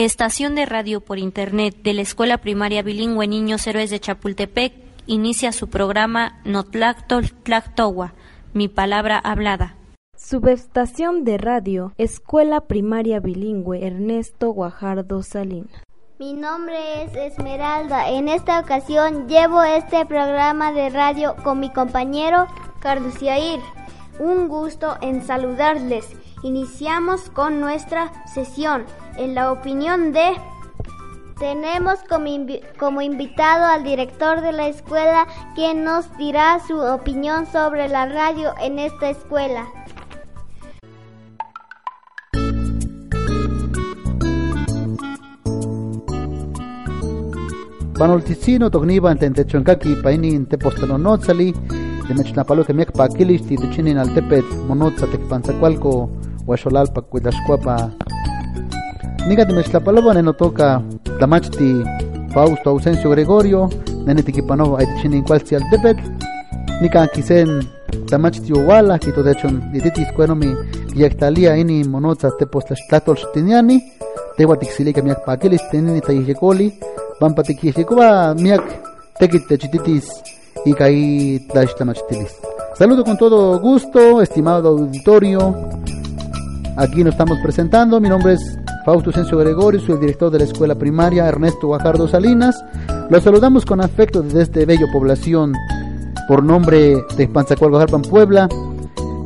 Estación de radio por Internet de la Escuela Primaria Bilingüe Niños Héroes de Chapultepec inicia su programa Notlactol Tlactowa, mi palabra hablada. Subestación de radio Escuela Primaria Bilingüe Ernesto Guajardo Salinas. Mi nombre es Esmeralda. En esta ocasión llevo este programa de radio con mi compañero Carlos Yair. Un gusto en saludarles. Iniciamos con nuestra sesión en la opinión de... Tenemos como, invitado al director de la escuela quien nos dirá su opinión sobre la radio en esta escuela. Huaxolalpa cuidascuapa Niga de Meztlapalova neno toca Tlamachti Fausto Ausencio Gregorio, nene tiquipanova al tepet, nika kisen Tlamachti Owala, kito de hecho dititis cuenomi yaktalia ini monotza tepostlaxtlatol xtiniani, tewa tixilica miak paquilis tenini tayiekoli, vampa tiquixikoba miak tekit techititis y caí tlaxtlamachtilis. Saludo con todo gusto, estimado auditorio. Aquí nos estamos presentando. Mi nombre es Fausto Sencio Gregorio, soy el director de la escuela primaria Ernesto Guajardo Salinas. Los saludamos con afecto desde este bello población por nombre de Panzacualco Puebla.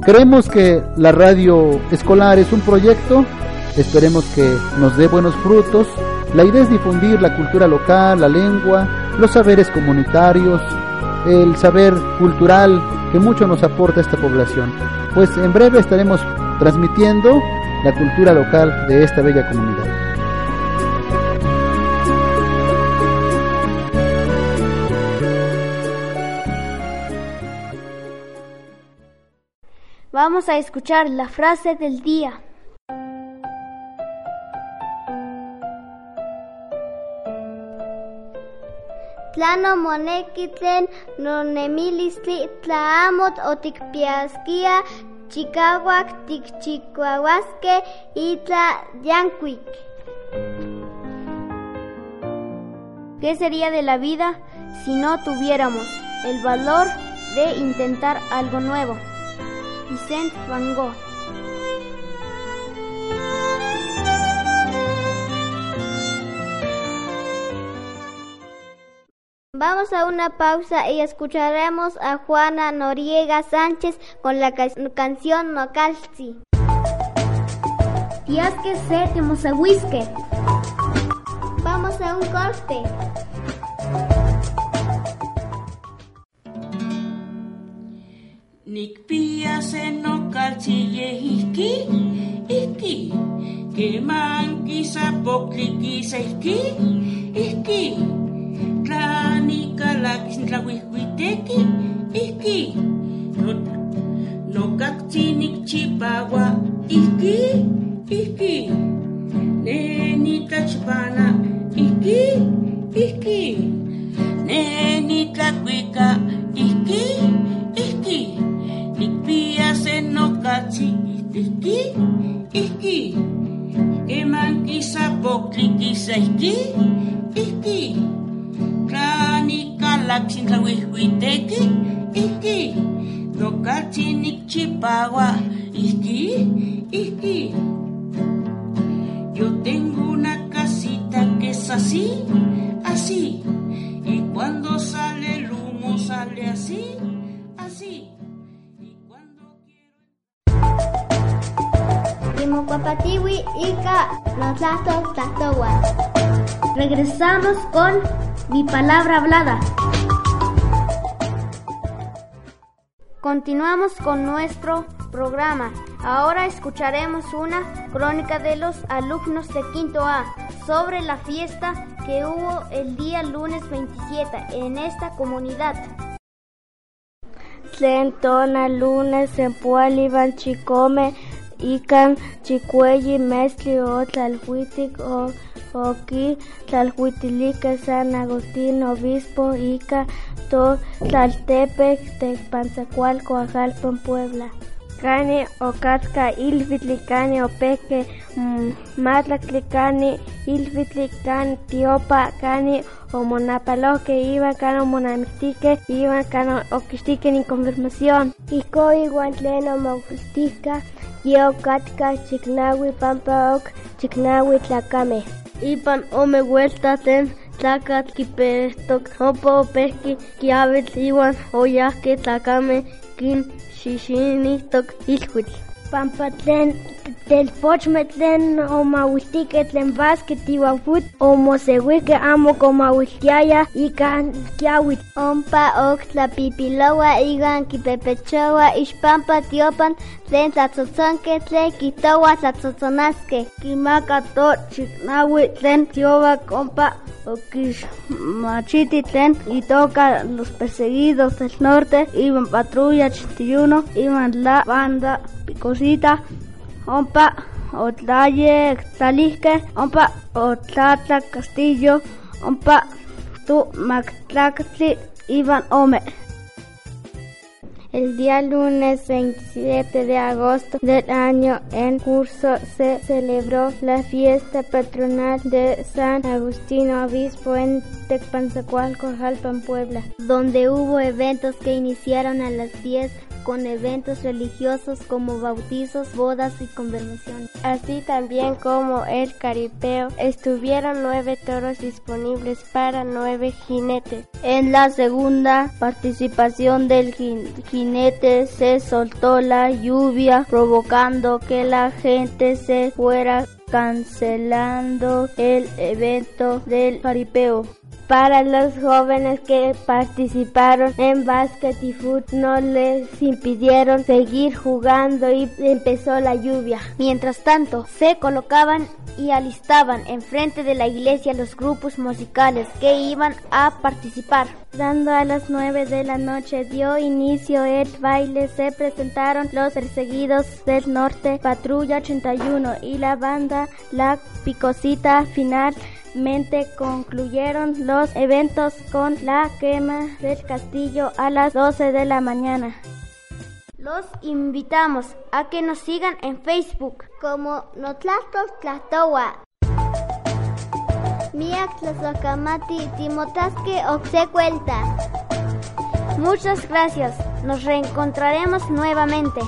Creemos que la radio escolar es un proyecto, esperemos que nos dé buenos frutos. La idea es difundir la cultura local, la lengua, los saberes comunitarios, el saber cultural que mucho nos aporta esta población. Pues en breve estaremos transmitiendo la cultura local de esta bella comunidad. Vamos a escuchar la frase del día. Tlano monekitlen nonemilistli tlaamot otikpiaskia Chicahuac, Tikchicuahuasque, Itla, Yanquic. ¿Qué sería de la vida si no tuviéramos el valor de intentar algo nuevo? Vicente Van Gogh. Vamos a una pausa y escucharemos a Juana Noriega Sánchez con la canción Nocalzi. Tías que se te whisky. Vamos a un corte. Nikpia se no calchille iski, iski, que kisa iski, iski. Tlani kalakis tlahuihuiteki ihki nokaktinik chipawa ihki ihki neni tlachpana ihki ihki neni tlakuika ihki ihki nikpia se nokatsi ihki ihki keman kisapokli kisa kalaksin tlawihkuiteki ihki nokatsin nikchipawa ihki ihki yo tengo una casita que es así así. Y cuando sale el humo sale así así. Y cuando quiero ika Regresamos con mi palabra hablada. Continuamos con nuestro programa. Ahora escucharemos una crónica de los alumnos de Quinto A sobre la fiesta que hubo el día lunes 27 en esta comunidad. Lunes en o Oki, Tlalhuitilica, San Agustín, Obispo, Ica, To, Tlaltepec, Tecpanzacualco, Ajalpan, Puebla. cani o casca ilvitli cani o peque matlactli cani ilvitli cani tiopa cani o monapaloque iban cano monamistique iban cano oquistique ni confirmación Iko igual tlen omautistica yo catca chicnawi pampa chicnawi tlacame. ipan ome hueltaten tlakatki pestok opo peski ki avet iwan oyahke takame kin xixinihtok ilhuitl Pampa tlen telpochme tlen omauiltique tlen basket iwan fut omoseuike amo komauiltiaya ika kiawitl. Ompa ok tlapipilowa iwan kipepechowa ixpampa tiopan tlen tlatzotzonke tlen kitowa tlatzotzonaske. kimaka to chiknawi tlen tiowak ompa okixmachiti tlen itoka los perseguidos del norte iban patrulla 81 iban la banda picosita ompa otlaye tlalihke ompa otlatla castillo ompa tu mactlactli iban ome El día lunes 27 de agosto del año en curso se celebró la fiesta patronal de San Agustino Obispo en Tecpanzacualco, Jalpan, Puebla, donde hubo eventos que iniciaron a las 10 con eventos religiosos como bautizos, bodas y conversaciones. Así también como el caripeo, estuvieron nueve toros disponibles para nueve jinetes. En la segunda participación del jin- jinete se soltó la lluvia provocando que la gente se fuera cancelando el evento del jaripeo. Para los jóvenes que participaron en básquet y fútbol no les impidieron seguir jugando y empezó la lluvia. Mientras tanto, se colocaban y alistaban enfrente de la iglesia los grupos musicales que iban a participar. Dando a las 9 de la noche dio inicio el baile, se presentaron los perseguidos del norte, Patrulla 81 y la banda La Picosita concluyeron los eventos con la quema del castillo a las 12 de la mañana. Los invitamos a que nos sigan en Facebook como Notlastos Tlatowa. Miak Tlazokamati Timotasque Oxecuelta. Muchas gracias. Nos reencontraremos nuevamente.